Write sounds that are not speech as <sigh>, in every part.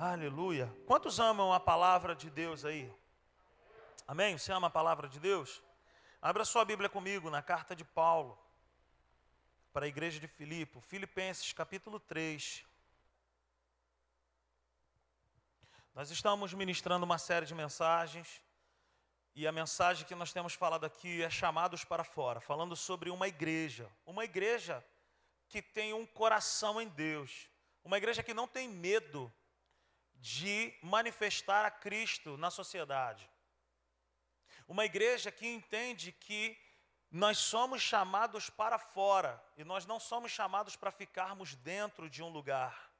Aleluia. Quantos amam a palavra de Deus aí? Amém? Você ama a palavra de Deus? Abra sua Bíblia comigo na carta de Paulo para a igreja de Filipe, Filipenses capítulo 3. Nós estamos ministrando uma série de mensagens e a mensagem que nós temos falado aqui é chamados para fora, falando sobre uma igreja, uma igreja que tem um coração em Deus, uma igreja que não tem medo de manifestar a Cristo na sociedade. Uma igreja que entende que nós somos chamados para fora e nós não somos chamados para ficarmos dentro de um lugar,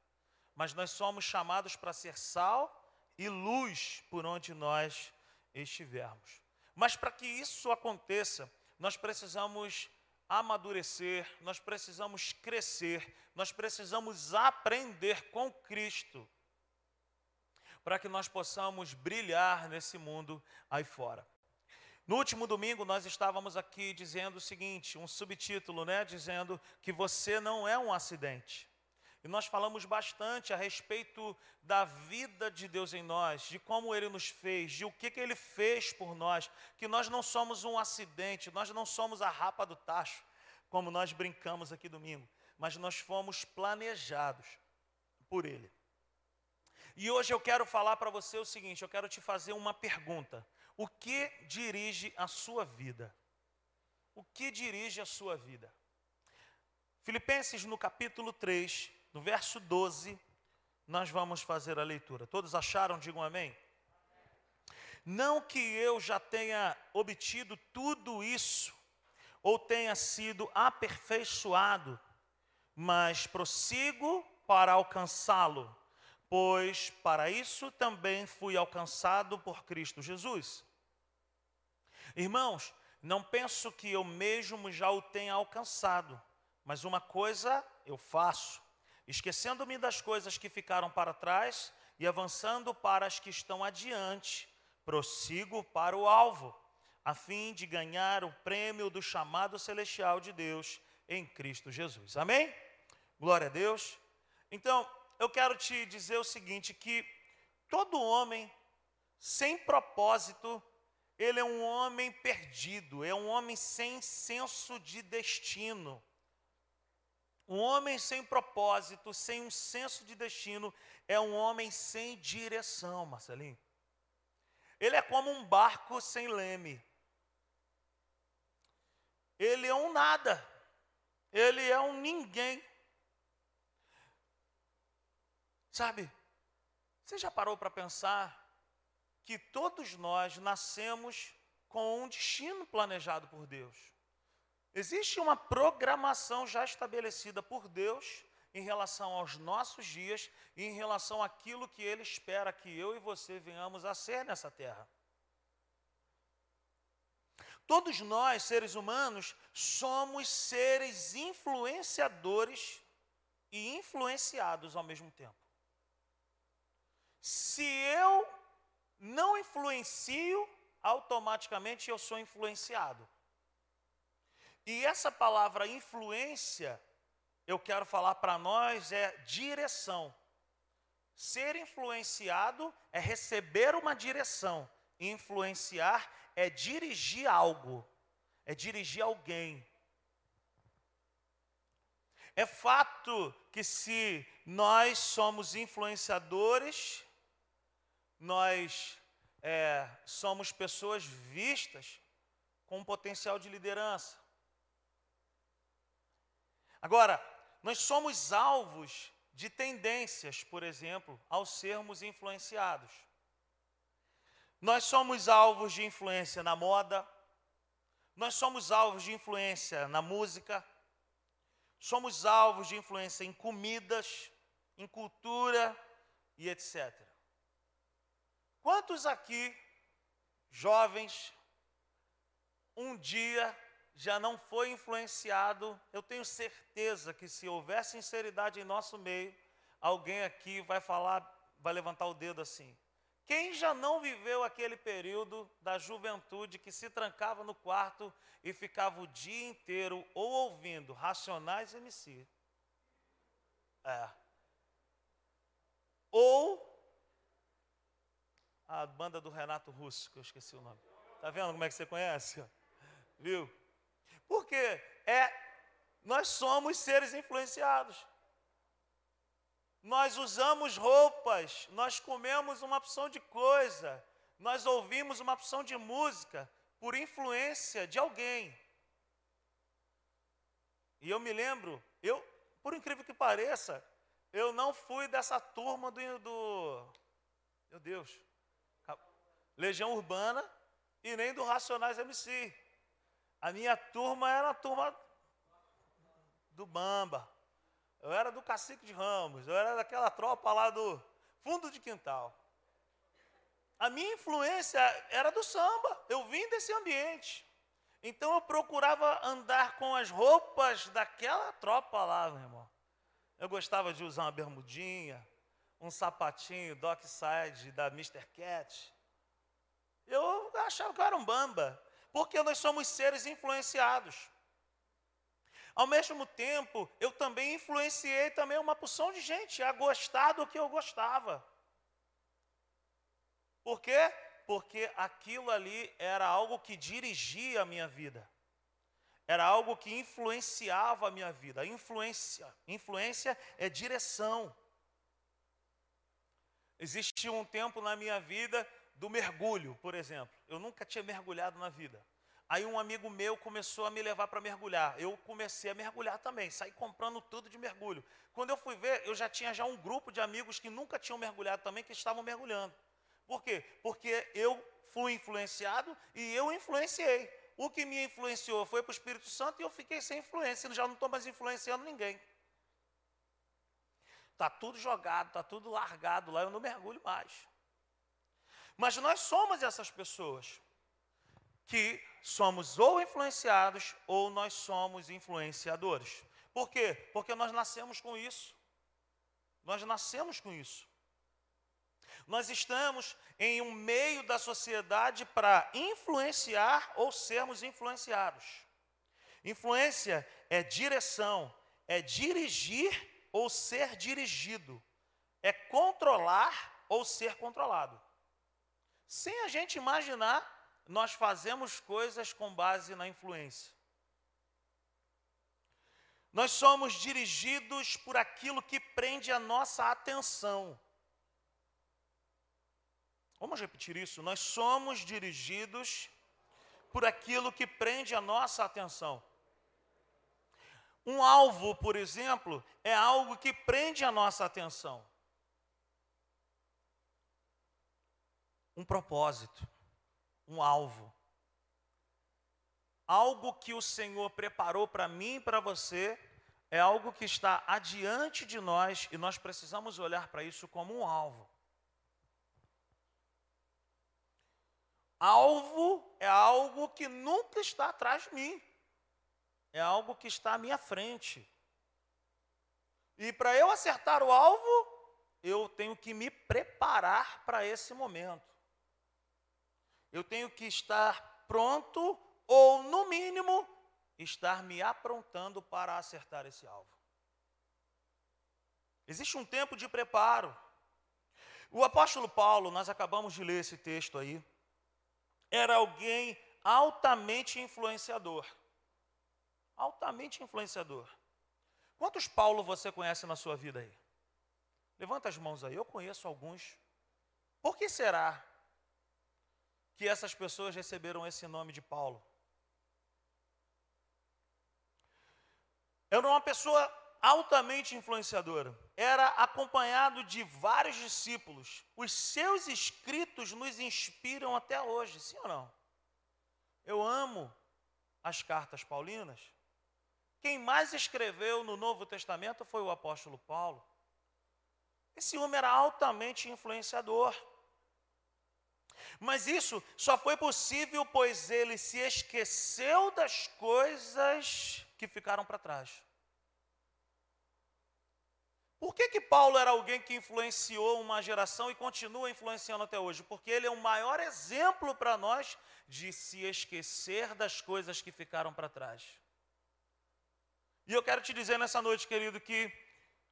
mas nós somos chamados para ser sal e luz por onde nós estivermos. Mas para que isso aconteça, nós precisamos amadurecer, nós precisamos crescer, nós precisamos aprender com Cristo para que nós possamos brilhar nesse mundo aí fora. No último domingo nós estávamos aqui dizendo o seguinte, um subtítulo, né, dizendo que você não é um acidente. E nós falamos bastante a respeito da vida de Deus em nós, de como Ele nos fez, de o que, que Ele fez por nós, que nós não somos um acidente, nós não somos a rapa do tacho, como nós brincamos aqui domingo, mas nós fomos planejados por Ele. E hoje eu quero falar para você o seguinte: eu quero te fazer uma pergunta. O que dirige a sua vida? O que dirige a sua vida? Filipenses no capítulo 3, no verso 12, nós vamos fazer a leitura. Todos acharam? Digam amém. Não que eu já tenha obtido tudo isso, ou tenha sido aperfeiçoado, mas prossigo para alcançá-lo pois para isso também fui alcançado por Cristo Jesus. Irmãos, não penso que eu mesmo já o tenha alcançado, mas uma coisa eu faço, esquecendo-me das coisas que ficaram para trás e avançando para as que estão adiante, prossigo para o alvo, a fim de ganhar o prêmio do chamado celestial de Deus em Cristo Jesus. Amém? Glória a Deus. Então, eu quero te dizer o seguinte: que todo homem sem propósito, ele é um homem perdido, é um homem sem senso de destino. Um homem sem propósito, sem um senso de destino, é um homem sem direção, Marcelinho. Ele é como um barco sem leme. Ele é um nada. Ele é um ninguém. Sabe, você já parou para pensar que todos nós nascemos com um destino planejado por Deus? Existe uma programação já estabelecida por Deus em relação aos nossos dias e em relação àquilo que Ele espera que eu e você venhamos a ser nessa terra. Todos nós, seres humanos, somos seres influenciadores e influenciados ao mesmo tempo. Se eu não influencio, automaticamente eu sou influenciado. E essa palavra influência, eu quero falar para nós, é direção. Ser influenciado é receber uma direção. Influenciar é dirigir algo, é dirigir alguém. É fato que se nós somos influenciadores, nós é, somos pessoas vistas com potencial de liderança. Agora, nós somos alvos de tendências, por exemplo, ao sermos influenciados. Nós somos alvos de influência na moda, nós somos alvos de influência na música, somos alvos de influência em comidas, em cultura e etc. Quantos aqui, jovens, um dia já não foi influenciado? Eu tenho certeza que se houver sinceridade em nosso meio, alguém aqui vai falar, vai levantar o dedo assim. Quem já não viveu aquele período da juventude que se trancava no quarto e ficava o dia inteiro ou ouvindo Racionais MC? É. Ou A banda do Renato Russo, que eu esqueci o nome. Tá vendo como é que você conhece? <laughs> Viu? Porque é nós somos seres influenciados. Nós usamos roupas, nós comemos uma opção de coisa, nós ouvimos uma opção de música por influência de alguém. E eu me lembro, eu, por incrível que pareça, eu não fui dessa turma do, do meu Deus, Legião Urbana e nem do Racionais MC. A minha turma era a turma do Bamba. Eu era do Cacique de Ramos, eu era daquela tropa lá do fundo de quintal. A minha influência era do samba, eu vim desse ambiente. Então eu procurava andar com as roupas daquela tropa lá, meu irmão. Eu gostava de usar uma bermudinha, um sapatinho Dockside da Mr. Cat. Eu achava que eu era um bamba, porque nós somos seres influenciados. Ao mesmo tempo, eu também influenciei também uma porção de gente a gostar do que eu gostava. Por quê? Porque aquilo ali era algo que dirigia a minha vida. Era algo que influenciava a minha vida. Influência, influência é direção. Existiu um tempo na minha vida do mergulho, por exemplo. Eu nunca tinha mergulhado na vida. Aí um amigo meu começou a me levar para mergulhar. Eu comecei a mergulhar também, saí comprando tudo de mergulho. Quando eu fui ver, eu já tinha já um grupo de amigos que nunca tinham mergulhado também, que estavam mergulhando. Por quê? Porque eu fui influenciado e eu influenciei. O que me influenciou foi para o Espírito Santo e eu fiquei sem influência, já não estou mais influenciando ninguém. Está tudo jogado, está tudo largado lá, eu não mergulho mais. Mas nós somos essas pessoas que somos ou influenciados ou nós somos influenciadores. Por quê? Porque nós nascemos com isso. Nós nascemos com isso. Nós estamos em um meio da sociedade para influenciar ou sermos influenciados. Influência é direção, é dirigir ou ser dirigido, é controlar ou ser controlado. Sem a gente imaginar nós fazemos coisas com base na influência. Nós somos dirigidos por aquilo que prende a nossa atenção. Vamos repetir isso? Nós somos dirigidos por aquilo que prende a nossa atenção. Um alvo, por exemplo, é algo que prende a nossa atenção. Um propósito um alvo. Algo que o Senhor preparou para mim e para você é algo que está adiante de nós e nós precisamos olhar para isso como um alvo. Alvo é algo que nunca está atrás de mim, é algo que está à minha frente. E para eu acertar o alvo, eu tenho que me preparar para esse momento eu tenho que estar pronto, ou, no mínimo, estar me aprontando para acertar esse alvo. Existe um tempo de preparo. O apóstolo Paulo, nós acabamos de ler esse texto aí, era alguém altamente influenciador. Altamente influenciador. Quantos Paulo você conhece na sua vida aí? Levanta as mãos aí, eu conheço alguns. Por que será que essas pessoas receberam esse nome de Paulo. Era uma pessoa altamente influenciadora. Era acompanhado de vários discípulos. Os seus escritos nos inspiram até hoje, sim ou não? Eu amo as cartas paulinas. Quem mais escreveu no Novo Testamento foi o apóstolo Paulo. Esse homem era altamente influenciador. Mas isso só foi possível pois ele se esqueceu das coisas que ficaram para trás. Por que, que Paulo era alguém que influenciou uma geração e continua influenciando até hoje? Porque ele é o maior exemplo para nós de se esquecer das coisas que ficaram para trás. E eu quero te dizer nessa noite, querido, que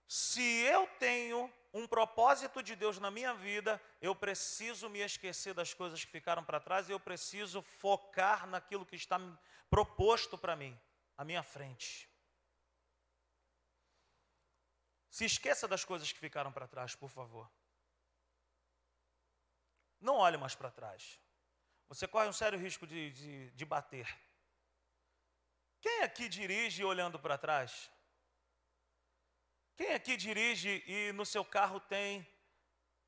se eu tenho um propósito de Deus na minha vida, eu preciso me esquecer das coisas que ficaram para trás e eu preciso focar naquilo que está proposto para mim, à minha frente. Se esqueça das coisas que ficaram para trás, por favor. Não olhe mais para trás. Você corre um sério risco de, de, de bater. Quem aqui dirige olhando para trás? Quem aqui dirige e no seu carro tem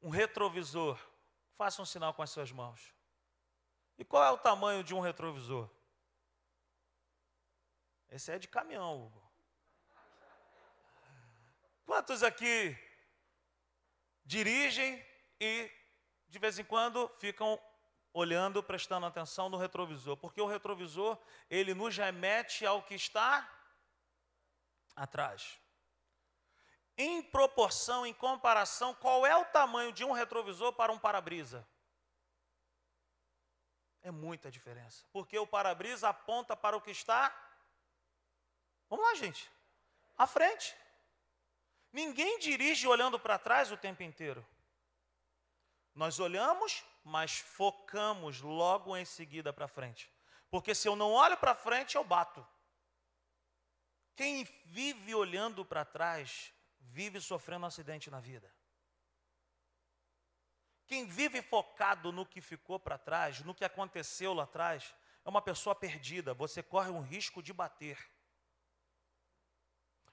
um retrovisor? Faça um sinal com as suas mãos. E qual é o tamanho de um retrovisor? Esse é de caminhão, Hugo. Quantos aqui dirigem e de vez em quando ficam olhando, prestando atenção no retrovisor? Porque o retrovisor, ele nos remete ao que está atrás. Em proporção, em comparação, qual é o tamanho de um retrovisor para um para-brisa? É muita diferença. Porque o para-brisa aponta para o que está. Vamos lá, gente. À frente. Ninguém dirige olhando para trás o tempo inteiro. Nós olhamos, mas focamos logo em seguida para frente. Porque se eu não olho para frente, eu bato. Quem vive olhando para trás, vive sofrendo um acidente na vida. Quem vive focado no que ficou para trás, no que aconteceu lá atrás, é uma pessoa perdida. Você corre um risco de bater.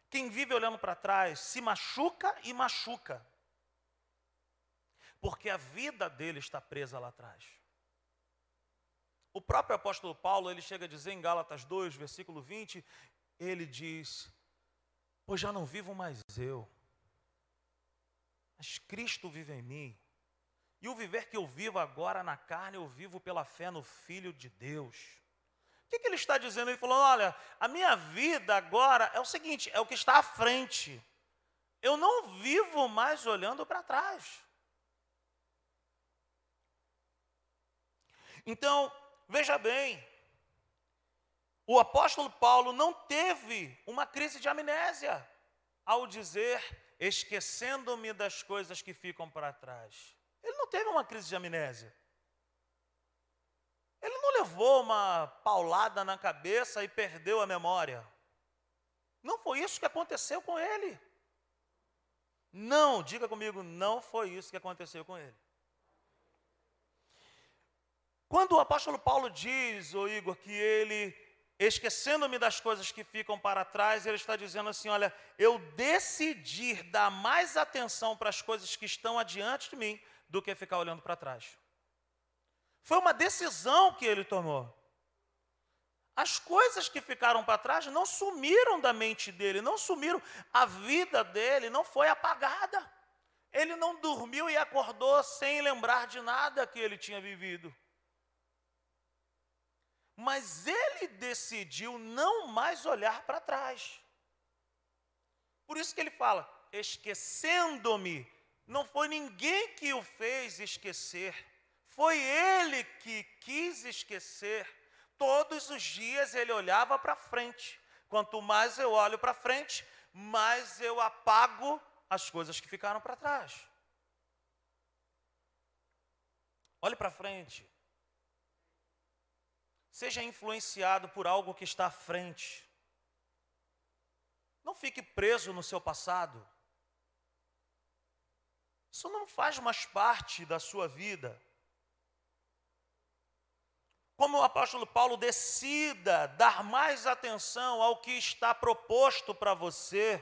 Quem vive olhando para trás se machuca e machuca. Porque a vida dele está presa lá atrás. O próprio apóstolo Paulo, ele chega a dizer em Gálatas 2, versículo 20, ele diz: Pois já não vivo mais eu, mas Cristo vive em mim. E o viver que eu vivo agora na carne, eu vivo pela fé no Filho de Deus o que, que ele está dizendo? Ele falou: olha, a minha vida agora é o seguinte, é o que está à frente. Eu não vivo mais olhando para trás. Então, veja bem, o apóstolo Paulo não teve uma crise de amnésia ao dizer, esquecendo-me das coisas que ficam para trás. Ele não teve uma crise de amnésia. Ele não levou uma paulada na cabeça e perdeu a memória. Não foi isso que aconteceu com ele. Não, diga comigo, não foi isso que aconteceu com ele. Quando o apóstolo Paulo diz, ô Igor, que ele, esquecendo-me das coisas que ficam para trás, ele está dizendo assim: olha, eu decidi dar mais atenção para as coisas que estão adiante de mim do que ficar olhando para trás. Foi uma decisão que ele tomou. As coisas que ficaram para trás não sumiram da mente dele, não sumiram. A vida dele não foi apagada. Ele não dormiu e acordou sem lembrar de nada que ele tinha vivido. Mas ele decidiu não mais olhar para trás. Por isso que ele fala: esquecendo-me, não foi ninguém que o fez esquecer foi ele que quis esquecer. Todos os dias ele olhava para frente. Quanto mais eu olho para frente, mais eu apago as coisas que ficaram para trás. Olhe para frente. Seja influenciado por algo que está à frente. Não fique preso no seu passado. Isso não faz mais parte da sua vida. Como o apóstolo Paulo decida dar mais atenção ao que está proposto para você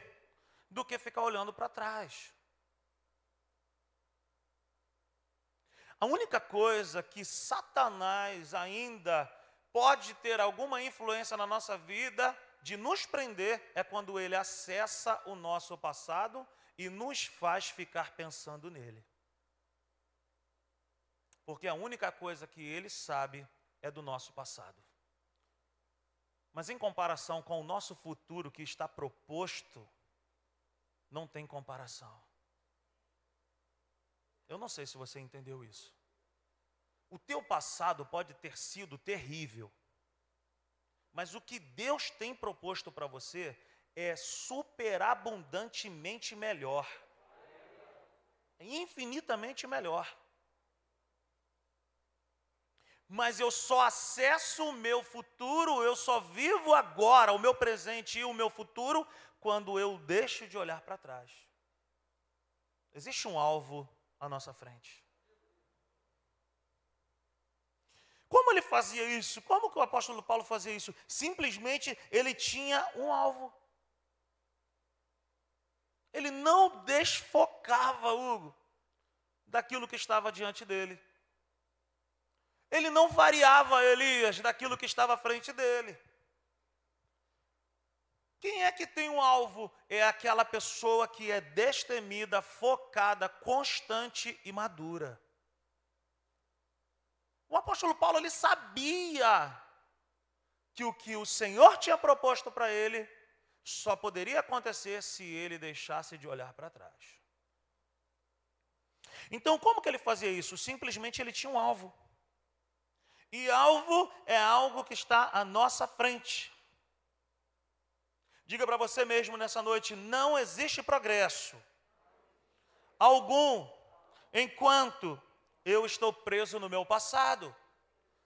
do que ficar olhando para trás. A única coisa que Satanás ainda pode ter alguma influência na nossa vida de nos prender é quando ele acessa o nosso passado e nos faz ficar pensando nele. Porque a única coisa que ele sabe é do nosso passado. Mas em comparação com o nosso futuro que está proposto, não tem comparação. Eu não sei se você entendeu isso. O teu passado pode ter sido terrível, mas o que Deus tem proposto para você é superabundantemente melhor. é infinitamente melhor. Mas eu só acesso o meu futuro, eu só vivo agora, o meu presente e o meu futuro, quando eu deixo de olhar para trás. Existe um alvo à nossa frente. Como ele fazia isso? Como que o apóstolo Paulo fazia isso? Simplesmente ele tinha um alvo. Ele não desfocava, Hugo, daquilo que estava diante dele. Ele não variava, Elias, daquilo que estava à frente dele. Quem é que tem um alvo? É aquela pessoa que é destemida, focada, constante e madura. O apóstolo Paulo ele sabia que o que o Senhor tinha proposto para ele só poderia acontecer se ele deixasse de olhar para trás. Então, como que ele fazia isso? Simplesmente ele tinha um alvo. E alvo é algo que está à nossa frente. Diga para você mesmo nessa noite: não existe progresso algum enquanto eu estou preso no meu passado.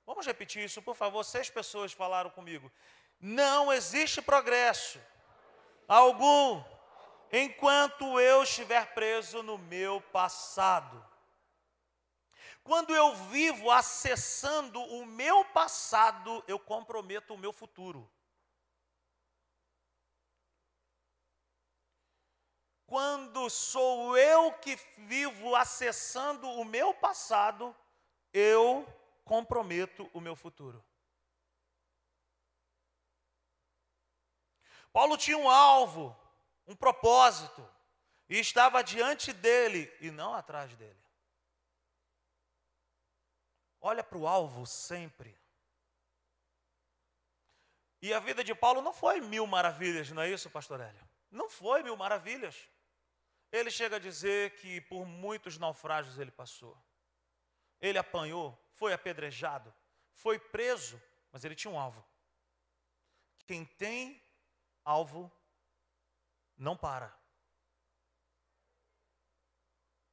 Vamos repetir isso, por favor. Seis pessoas falaram comigo. Não existe progresso algum enquanto eu estiver preso no meu passado. Quando eu vivo acessando o meu passado, eu comprometo o meu futuro. Quando sou eu que vivo acessando o meu passado, eu comprometo o meu futuro. Paulo tinha um alvo, um propósito, e estava diante dele e não atrás dele. Olha para o alvo sempre. E a vida de Paulo não foi mil maravilhas, não é isso, pastor Hélio? Não foi mil maravilhas. Ele chega a dizer que por muitos naufrágios ele passou. Ele apanhou, foi apedrejado, foi preso, mas ele tinha um alvo. Quem tem alvo não para.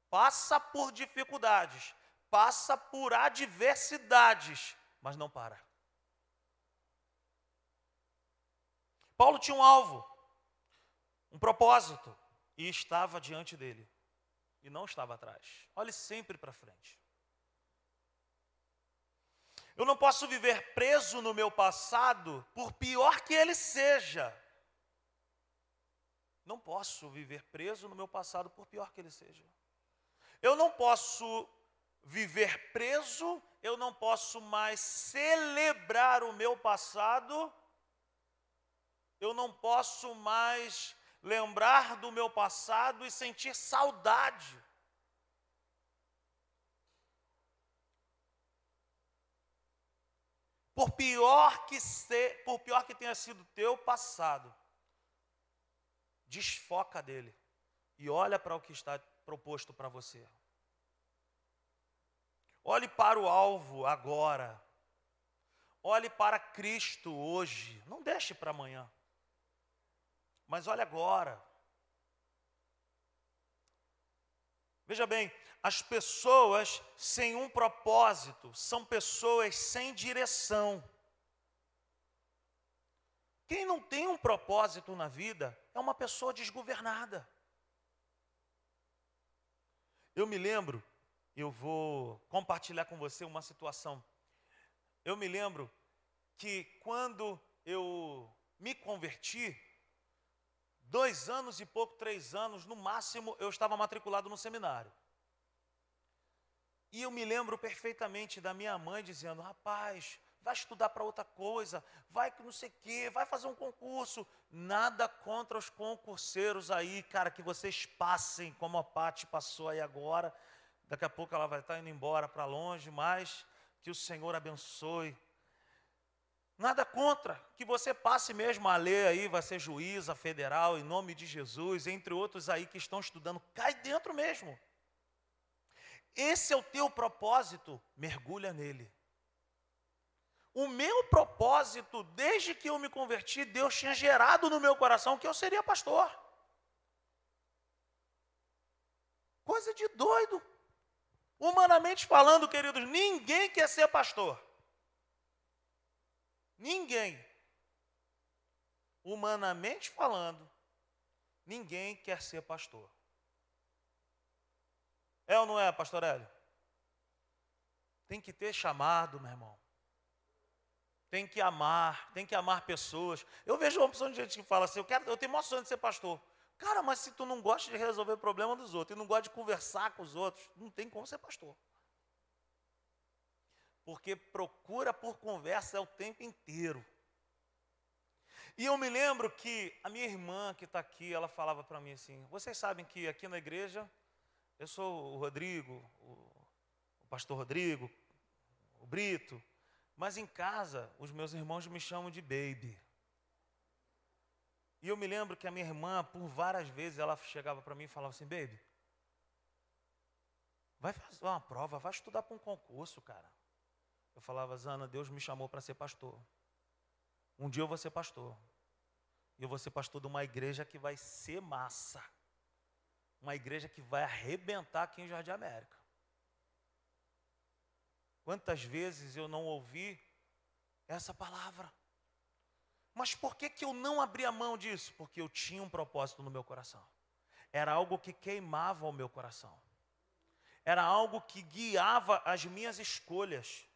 Passa por dificuldades, passa por adversidades, mas não para. Paulo tinha um alvo, um propósito, e estava diante dele, e não estava atrás. Olhe sempre para frente. Eu não posso viver preso no meu passado, por pior que ele seja. Não posso viver preso no meu passado, por pior que ele seja. Eu não posso viver preso, eu não posso mais celebrar o meu passado, eu não posso mais lembrar do meu passado e sentir saudade. Por pior que ser, por pior que tenha sido teu passado, desfoca dele e olha para o que está proposto para você. Olhe para o alvo agora. Olhe para Cristo hoje. Não deixe para amanhã. Mas olhe agora. Veja bem, as pessoas sem um propósito são pessoas sem direção. Quem não tem um propósito na vida é uma pessoa desgovernada. Eu me lembro, eu vou compartilhar com você uma situação. Eu me lembro que quando eu me converti, dois anos e pouco, três anos, no máximo, eu estava matriculado no seminário. E eu me lembro perfeitamente da minha mãe dizendo: rapaz, vai estudar para outra coisa, vai que não sei o quê, vai fazer um concurso. Nada contra os concurseiros aí, cara, que vocês passem, como a Pati passou aí agora. Daqui a pouco ela vai estar indo embora para longe, mas que o Senhor abençoe. Nada contra, que você passe mesmo a ler aí, vai ser juíza federal, em nome de Jesus, entre outros aí que estão estudando, cai dentro mesmo. Esse é o teu propósito, mergulha nele. O meu propósito, desde que eu me converti, Deus tinha gerado no meu coração que eu seria pastor. Coisa de doido. Humanamente falando, queridos, ninguém quer ser pastor. Ninguém. Humanamente falando, ninguém quer ser pastor. É ou não é, pastor Hélio? Tem que ter chamado, meu irmão. Tem que amar, tem que amar pessoas. Eu vejo uma opção de gente que fala assim: eu, quero, eu tenho maior sonho de ser pastor. Cara, mas se tu não gosta de resolver o problema dos outros e não gosta de conversar com os outros, não tem como ser pastor. Porque procura por conversa o tempo inteiro. E eu me lembro que a minha irmã que está aqui, ela falava para mim assim: vocês sabem que aqui na igreja, eu sou o Rodrigo, o, o pastor Rodrigo, o Brito, mas em casa os meus irmãos me chamam de baby. E eu me lembro que a minha irmã, por várias vezes, ela chegava para mim e falava assim: baby, vai fazer uma prova, vai estudar para um concurso, cara. Eu falava, Zana, Deus me chamou para ser pastor. Um dia eu vou ser pastor. E eu vou ser pastor de uma igreja que vai ser massa. Uma igreja que vai arrebentar aqui em Jardim América. Quantas vezes eu não ouvi essa palavra? Mas por que, que eu não abri a mão disso? Porque eu tinha um propósito no meu coração. Era algo que queimava o meu coração. Era algo que guiava as minhas escolhas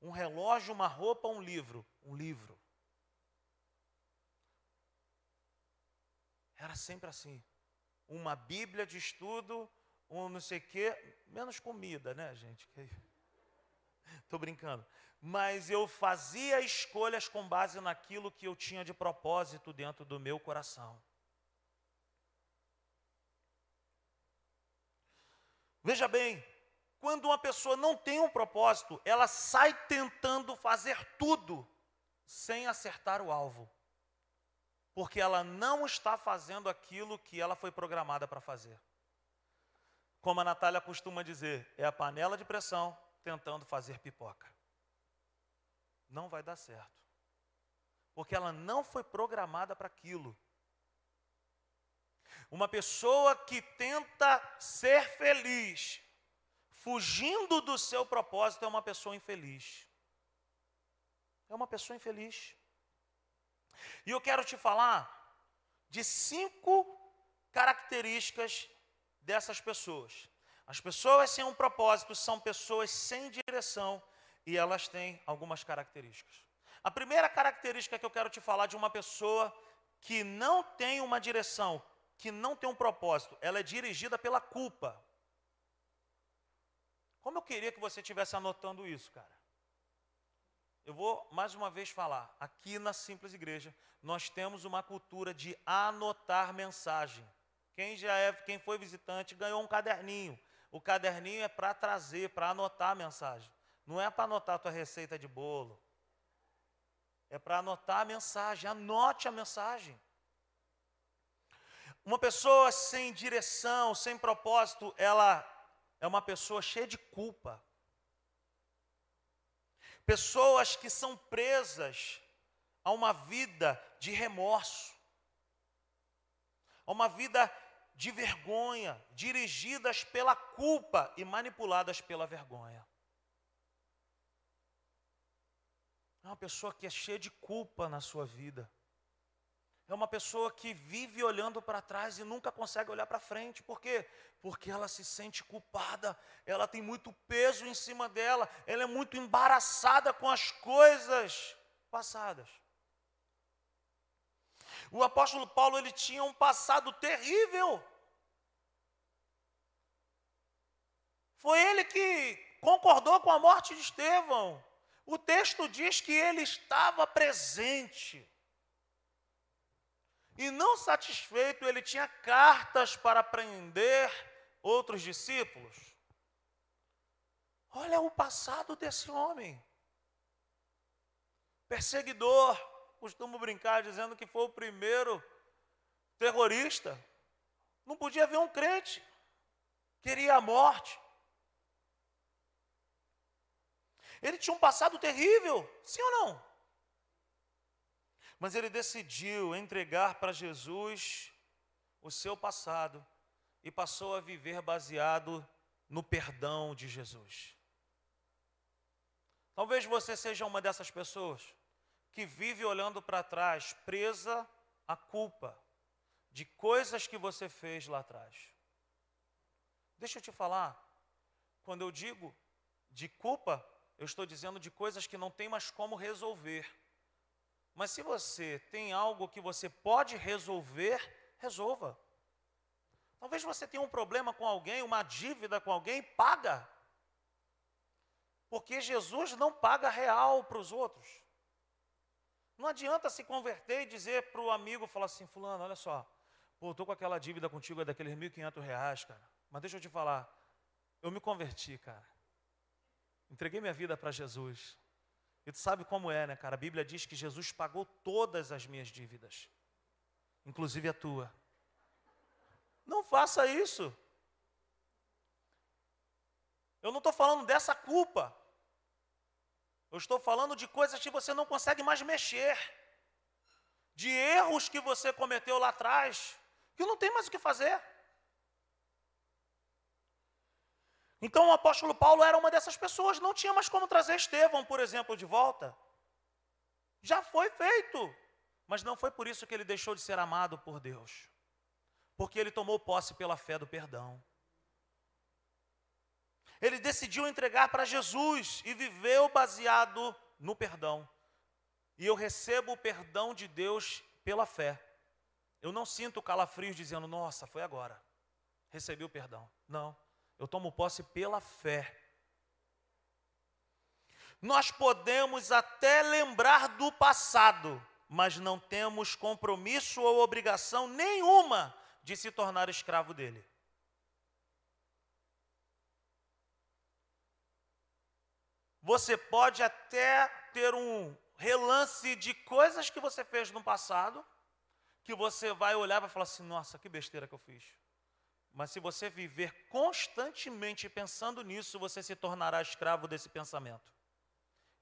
um relógio, uma roupa, um livro. Um livro. Era sempre assim. Uma Bíblia de estudo, um não sei o quê, menos comida, né, gente? Estou <laughs> brincando. Mas eu fazia escolhas com base naquilo que eu tinha de propósito dentro do meu coração. Veja bem, quando uma pessoa não tem um propósito, ela sai tentando fazer tudo sem acertar o alvo. Porque ela não está fazendo aquilo que ela foi programada para fazer. Como a Natália costuma dizer, é a panela de pressão tentando fazer pipoca. Não vai dar certo. Porque ela não foi programada para aquilo. Uma pessoa que tenta ser feliz fugindo do seu propósito, é uma pessoa infeliz. É uma pessoa infeliz. E eu quero te falar de cinco características dessas pessoas. As pessoas sem um propósito são pessoas sem direção e elas têm algumas características. A primeira característica que eu quero te falar de uma pessoa que não tem uma direção, que não tem um propósito, ela é dirigida pela culpa. Como eu queria que você estivesse anotando isso, cara. Eu vou mais uma vez falar. Aqui na Simples Igreja, nós temos uma cultura de anotar mensagem. Quem já é, quem foi visitante ganhou um caderninho. O caderninho é para trazer, para anotar a mensagem. Não é para anotar a tua receita de bolo. É para anotar a mensagem. Anote a mensagem. Uma pessoa sem direção, sem propósito, ela é uma pessoa cheia de culpa. Pessoas que são presas a uma vida de remorso, a uma vida de vergonha, dirigidas pela culpa e manipuladas pela vergonha. É uma pessoa que é cheia de culpa na sua vida. É uma pessoa que vive olhando para trás e nunca consegue olhar para frente. Por quê? Porque ela se sente culpada, ela tem muito peso em cima dela, ela é muito embaraçada com as coisas passadas. O apóstolo Paulo ele tinha um passado terrível. Foi ele que concordou com a morte de Estevão. O texto diz que ele estava presente. E não satisfeito, ele tinha cartas para prender outros discípulos. Olha o passado desse homem. Perseguidor, costumo brincar dizendo que foi o primeiro terrorista. Não podia ver um crente, queria a morte. Ele tinha um passado terrível, sim ou não? Mas ele decidiu entregar para Jesus o seu passado e passou a viver baseado no perdão de Jesus. Talvez você seja uma dessas pessoas que vive olhando para trás, presa à culpa de coisas que você fez lá atrás. Deixa eu te falar, quando eu digo de culpa, eu estou dizendo de coisas que não tem mais como resolver. Mas se você tem algo que você pode resolver, resolva. Talvez você tenha um problema com alguém, uma dívida com alguém, paga. Porque Jesus não paga real para os outros. Não adianta se converter e dizer para o amigo, falar assim, fulano, olha só, pô, estou com aquela dívida contigo, é daqueles 1.500 reais, cara. Mas deixa eu te falar, eu me converti, cara. Entreguei minha vida para Jesus. E tu sabe como é, né, cara? A Bíblia diz que Jesus pagou todas as minhas dívidas, inclusive a tua. Não faça isso. Eu não estou falando dessa culpa. Eu estou falando de coisas que você não consegue mais mexer, de erros que você cometeu lá atrás, que não tem mais o que fazer. Então o apóstolo Paulo era uma dessas pessoas, não tinha mais como trazer Estevão, por exemplo, de volta. Já foi feito, mas não foi por isso que ele deixou de ser amado por Deus, porque ele tomou posse pela fé do perdão. Ele decidiu entregar para Jesus e viveu baseado no perdão. E eu recebo o perdão de Deus pela fé. Eu não sinto calafrios dizendo, nossa, foi agora. Recebi o perdão. Não. Eu tomo posse pela fé. Nós podemos até lembrar do passado, mas não temos compromisso ou obrigação nenhuma de se tornar escravo dele. Você pode até ter um relance de coisas que você fez no passado, que você vai olhar e vai falar assim: nossa, que besteira que eu fiz. Mas se você viver constantemente pensando nisso, você se tornará escravo desse pensamento.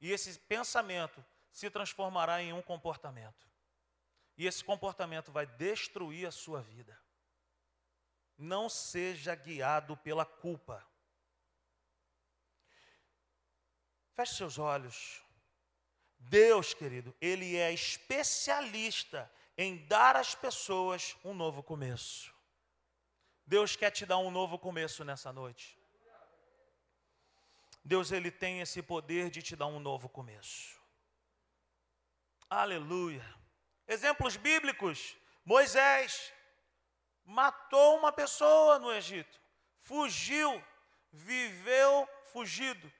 E esse pensamento se transformará em um comportamento. E esse comportamento vai destruir a sua vida. Não seja guiado pela culpa. Feche seus olhos. Deus, querido, Ele é especialista em dar às pessoas um novo começo. Deus quer te dar um novo começo nessa noite. Deus ele tem esse poder de te dar um novo começo. Aleluia. Exemplos bíblicos: Moisés matou uma pessoa no Egito, fugiu, viveu fugido,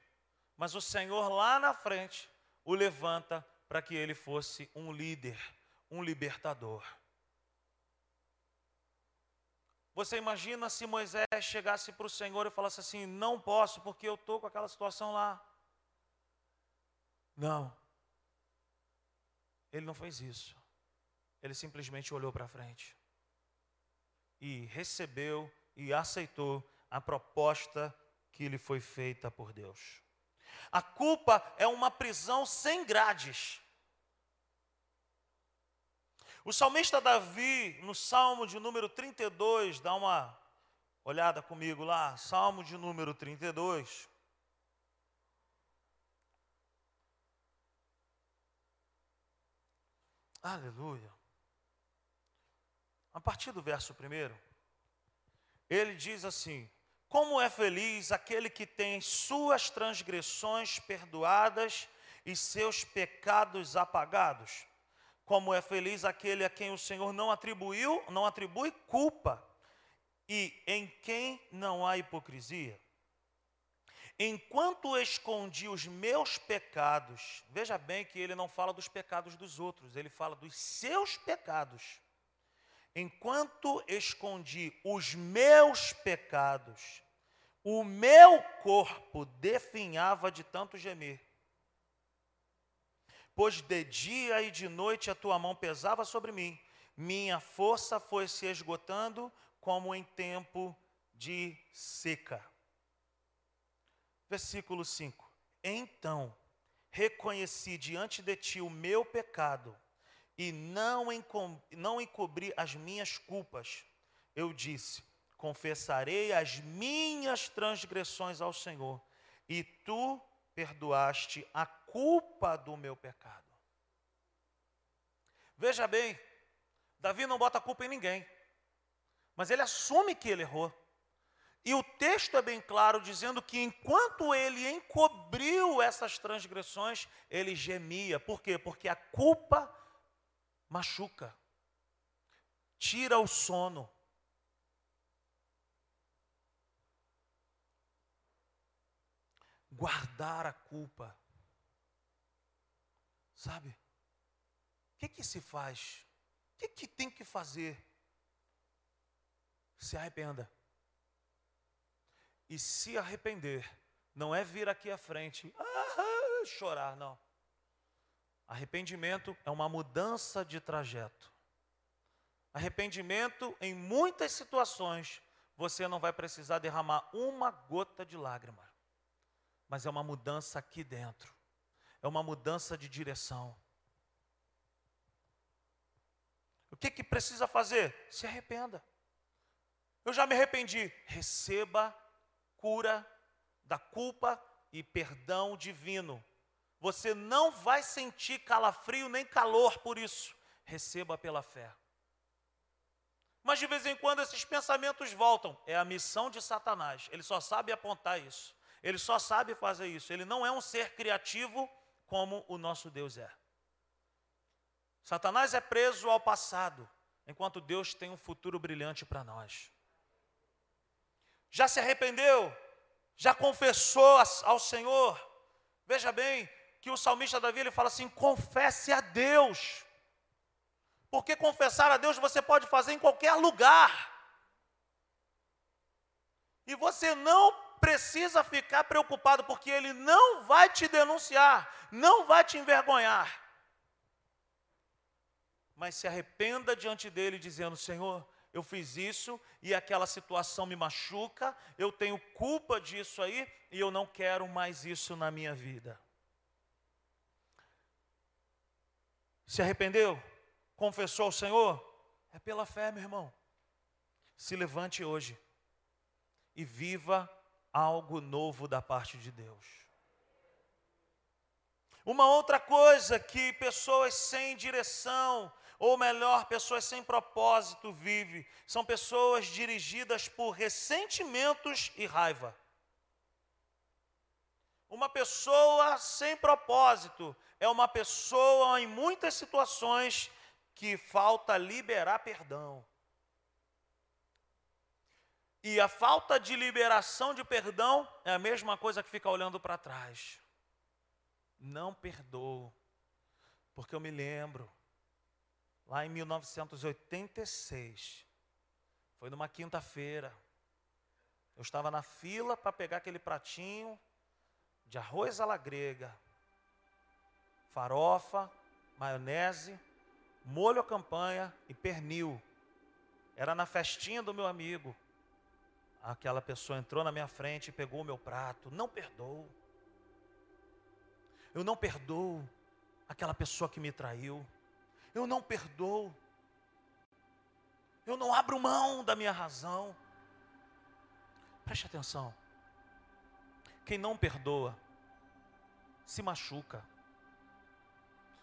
mas o Senhor lá na frente o levanta para que ele fosse um líder, um libertador. Você imagina se Moisés chegasse para o Senhor e falasse assim: Não posso porque eu estou com aquela situação lá. Não. Ele não fez isso. Ele simplesmente olhou para frente e recebeu e aceitou a proposta que lhe foi feita por Deus. A culpa é uma prisão sem grades. O salmista Davi, no Salmo de número 32, dá uma olhada comigo lá, Salmo de número 32. Aleluia. A partir do verso primeiro, ele diz assim: Como é feliz aquele que tem suas transgressões perdoadas e seus pecados apagados como é feliz aquele a quem o Senhor não atribuiu, não atribui culpa e em quem não há hipocrisia. Enquanto escondi os meus pecados, veja bem que ele não fala dos pecados dos outros, ele fala dos seus pecados. Enquanto escondi os meus pecados, o meu corpo definhava de tanto gemer pois de dia e de noite a tua mão pesava sobre mim, minha força foi se esgotando como em tempo de seca. Versículo 5: Então reconheci diante de ti o meu pecado e não, não encobri as minhas culpas. Eu disse: confessarei as minhas transgressões ao Senhor, e tu perdoaste a culpa do meu pecado. Veja bem, Davi não bota culpa em ninguém, mas ele assume que ele errou. E o texto é bem claro, dizendo que enquanto ele encobriu essas transgressões, ele gemia. Por quê? Porque a culpa machuca, tira o sono. Guardar a culpa. Sabe? O que, que se faz? O que, que tem que fazer? Se arrependa. E se arrepender, não é vir aqui à frente, ah, chorar, não. Arrependimento é uma mudança de trajeto. Arrependimento, em muitas situações, você não vai precisar derramar uma gota de lágrima, mas é uma mudança aqui dentro, é uma mudança de direção. O que, que precisa fazer? Se arrependa. Eu já me arrependi. Receba cura da culpa e perdão divino. Você não vai sentir calafrio nem calor por isso. Receba pela fé. Mas de vez em quando esses pensamentos voltam. É a missão de Satanás. Ele só sabe apontar isso. Ele só sabe fazer isso. Ele não é um ser criativo como o nosso Deus é. Satanás é preso ao passado, enquanto Deus tem um futuro brilhante para nós. Já se arrependeu? Já confessou ao Senhor? Veja bem, que o salmista Davi ele fala assim: confesse a Deus. Porque confessar a Deus você pode fazer em qualquer lugar. E você não precisa ficar preocupado, porque Ele não vai te denunciar, não vai te envergonhar. Mas se arrependa diante dele, dizendo: Senhor, eu fiz isso e aquela situação me machuca, eu tenho culpa disso aí e eu não quero mais isso na minha vida. Se arrependeu? Confessou ao Senhor? É pela fé, meu irmão. Se levante hoje e viva algo novo da parte de Deus. Uma outra coisa que pessoas sem direção, ou melhor, pessoas sem propósito vivem, são pessoas dirigidas por ressentimentos e raiva. Uma pessoa sem propósito é uma pessoa em muitas situações que falta liberar perdão. E a falta de liberação de perdão é a mesma coisa que ficar olhando para trás. Não perdoo, porque eu me lembro, lá em 1986, foi numa quinta-feira, eu estava na fila para pegar aquele pratinho de arroz à la grega, farofa, maionese, molho à campanha e pernil. Era na festinha do meu amigo. Aquela pessoa entrou na minha frente e pegou o meu prato. Não perdoo. Eu não perdoo aquela pessoa que me traiu. Eu não perdoo. Eu não abro mão da minha razão. Preste atenção. Quem não perdoa se machuca.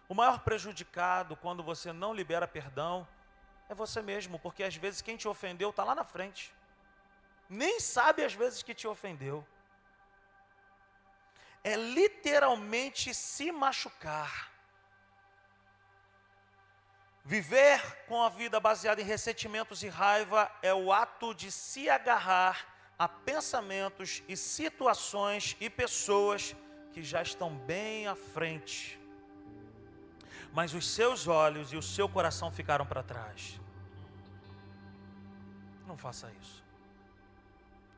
O maior prejudicado quando você não libera perdão é você mesmo, porque às vezes quem te ofendeu está lá na frente. Nem sabe às vezes que te ofendeu. É literalmente se machucar. Viver com a vida baseada em ressentimentos e raiva é o ato de se agarrar a pensamentos e situações e pessoas que já estão bem à frente mas os seus olhos e o seu coração ficaram para trás. Não faça isso.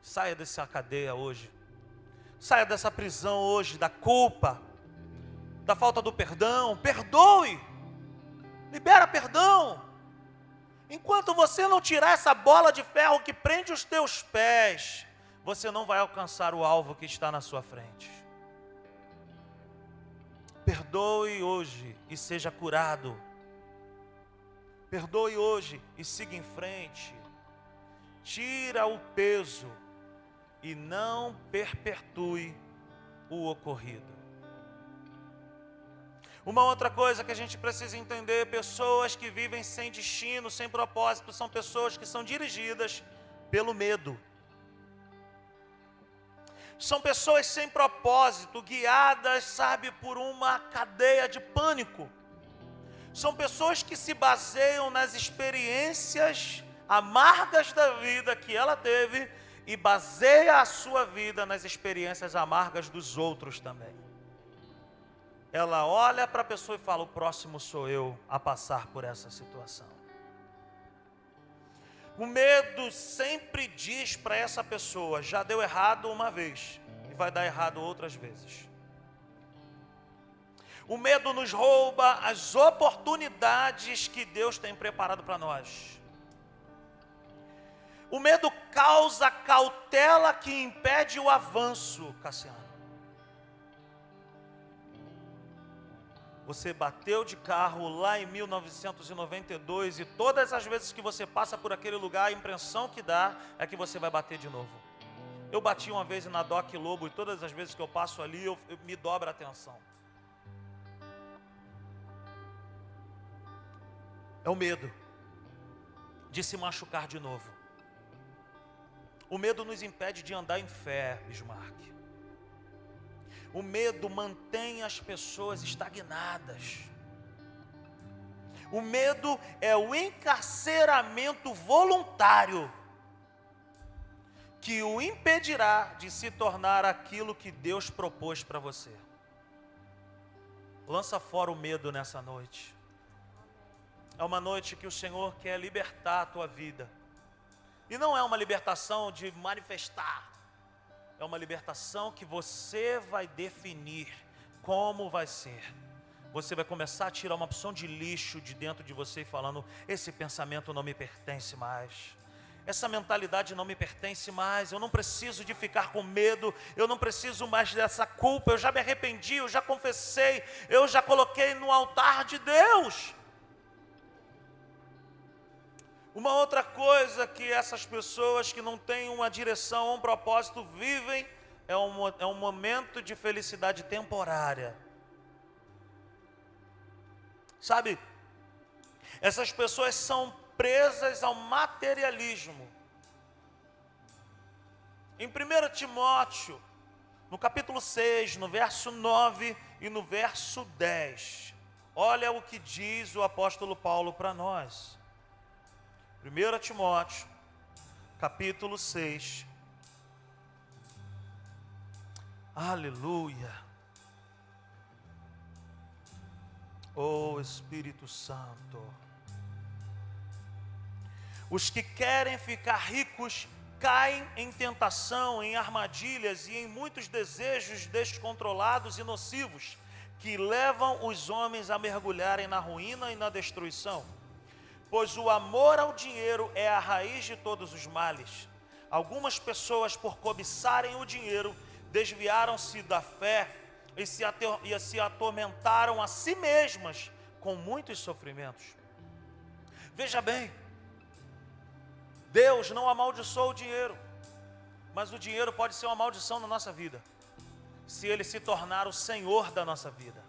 Saia dessa cadeia hoje. Saia dessa prisão hoje da culpa, da falta do perdão. Perdoe. Libera perdão. Enquanto você não tirar essa bola de ferro que prende os teus pés, você não vai alcançar o alvo que está na sua frente. Perdoe hoje e seja curado. Perdoe hoje e siga em frente. tira o peso e não perpetue o ocorrido. Uma outra coisa que a gente precisa entender: pessoas que vivem sem destino, sem propósito, são pessoas que são dirigidas pelo medo. São pessoas sem propósito, guiadas, sabe, por uma cadeia de pânico. São pessoas que se baseiam nas experiências amargas da vida que ela teve e baseia a sua vida nas experiências amargas dos outros também. Ela olha para a pessoa e fala: O próximo sou eu a passar por essa situação. O medo sempre diz para essa pessoa: já deu errado uma vez e vai dar errado outras vezes. O medo nos rouba as oportunidades que Deus tem preparado para nós. O medo causa cautela que impede o avanço, Cassiano. Você bateu de carro lá em 1992 e todas as vezes que você passa por aquele lugar, a impressão que dá é que você vai bater de novo. Eu bati uma vez na Doc Lobo e todas as vezes que eu passo ali, eu, eu me dobra a atenção. É o medo de se machucar de novo. O medo nos impede de andar em fé, Bismarck. O medo mantém as pessoas estagnadas. O medo é o encarceramento voluntário que o impedirá de se tornar aquilo que Deus propôs para você. Lança fora o medo nessa noite. É uma noite que o Senhor quer libertar a tua vida. E não é uma libertação de manifestar, é uma libertação que você vai definir como vai ser. Você vai começar a tirar uma opção de lixo de dentro de você, falando: esse pensamento não me pertence mais. Essa mentalidade não me pertence mais. Eu não preciso de ficar com medo. Eu não preciso mais dessa culpa. Eu já me arrependi. Eu já confessei. Eu já coloquei no altar de Deus. Uma outra coisa que essas pessoas que não têm uma direção, um propósito, vivem é um, é um momento de felicidade temporária. Sabe, essas pessoas são presas ao materialismo. Em 1 Timóteo, no capítulo 6, no verso 9 e no verso 10, olha o que diz o apóstolo Paulo para nós. 1 Timóteo, capítulo 6. Aleluia. Oh Espírito Santo. Os que querem ficar ricos caem em tentação, em armadilhas e em muitos desejos descontrolados e nocivos que levam os homens a mergulharem na ruína e na destruição pois o amor ao dinheiro é a raiz de todos os males. Algumas pessoas, por cobiçarem o dinheiro, desviaram-se da fé e se, e se atormentaram a si mesmas com muitos sofrimentos. Veja bem, Deus não amaldiçoou o dinheiro, mas o dinheiro pode ser uma maldição na nossa vida, se ele se tornar o Senhor da nossa vida.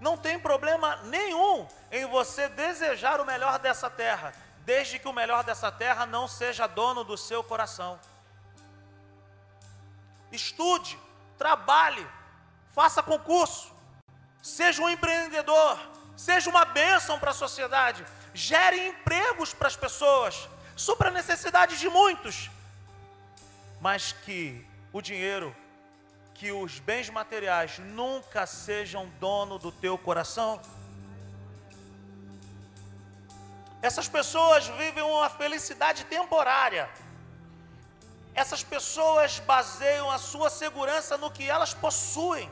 Não tem problema nenhum em você desejar o melhor dessa terra, desde que o melhor dessa terra não seja dono do seu coração. Estude, trabalhe, faça concurso, seja um empreendedor, seja uma bênção para a sociedade, gere empregos para as pessoas, supra necessidades de muitos, mas que o dinheiro que os bens materiais nunca sejam dono do teu coração? Essas pessoas vivem uma felicidade temporária. Essas pessoas baseiam a sua segurança no que elas possuem.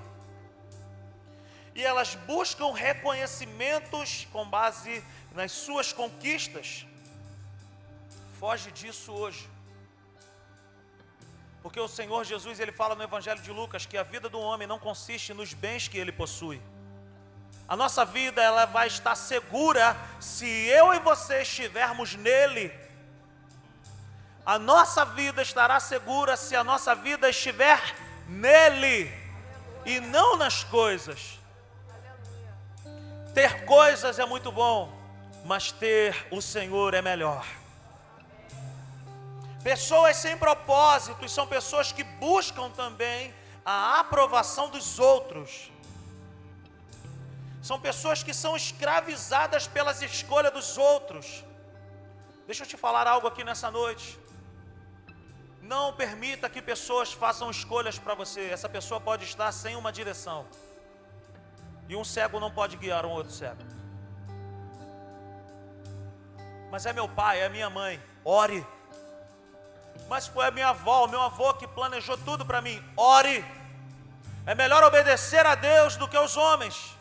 E elas buscam reconhecimentos com base nas suas conquistas. Foge disso hoje. Porque o Senhor Jesus, ele fala no Evangelho de Lucas que a vida do homem não consiste nos bens que ele possui. A nossa vida ela vai estar segura se eu e você estivermos nele A nossa vida estará segura se a nossa vida estiver nele e não nas coisas. Ter coisas é muito bom, mas ter o Senhor é melhor. Pessoas sem propósitos são pessoas que buscam também a aprovação dos outros. São pessoas que são escravizadas pelas escolhas dos outros. Deixa eu te falar algo aqui nessa noite. Não permita que pessoas façam escolhas para você. Essa pessoa pode estar sem uma direção. E um cego não pode guiar um outro cego. Mas é meu pai, é minha mãe. Ore. Mas foi a minha avó, o meu avô que planejou tudo para mim. Ore. É melhor obedecer a Deus do que aos homens.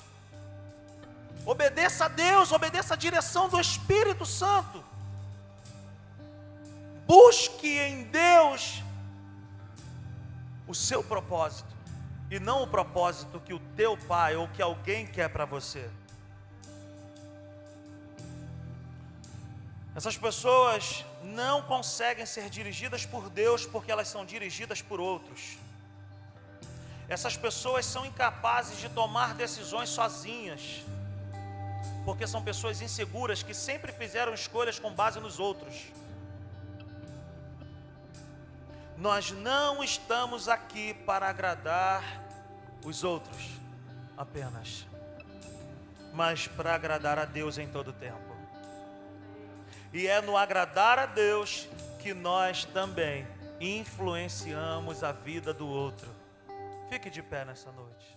Obedeça a Deus, obedeça a direção do Espírito Santo. Busque em Deus o seu propósito e não o propósito que o teu pai ou que alguém quer para você. Essas pessoas não conseguem ser dirigidas por Deus porque elas são dirigidas por outros. Essas pessoas são incapazes de tomar decisões sozinhas, porque são pessoas inseguras que sempre fizeram escolhas com base nos outros. Nós não estamos aqui para agradar os outros apenas, mas para agradar a Deus em todo tempo. E é no agradar a Deus que nós também influenciamos a vida do outro. Fique de pé nessa noite.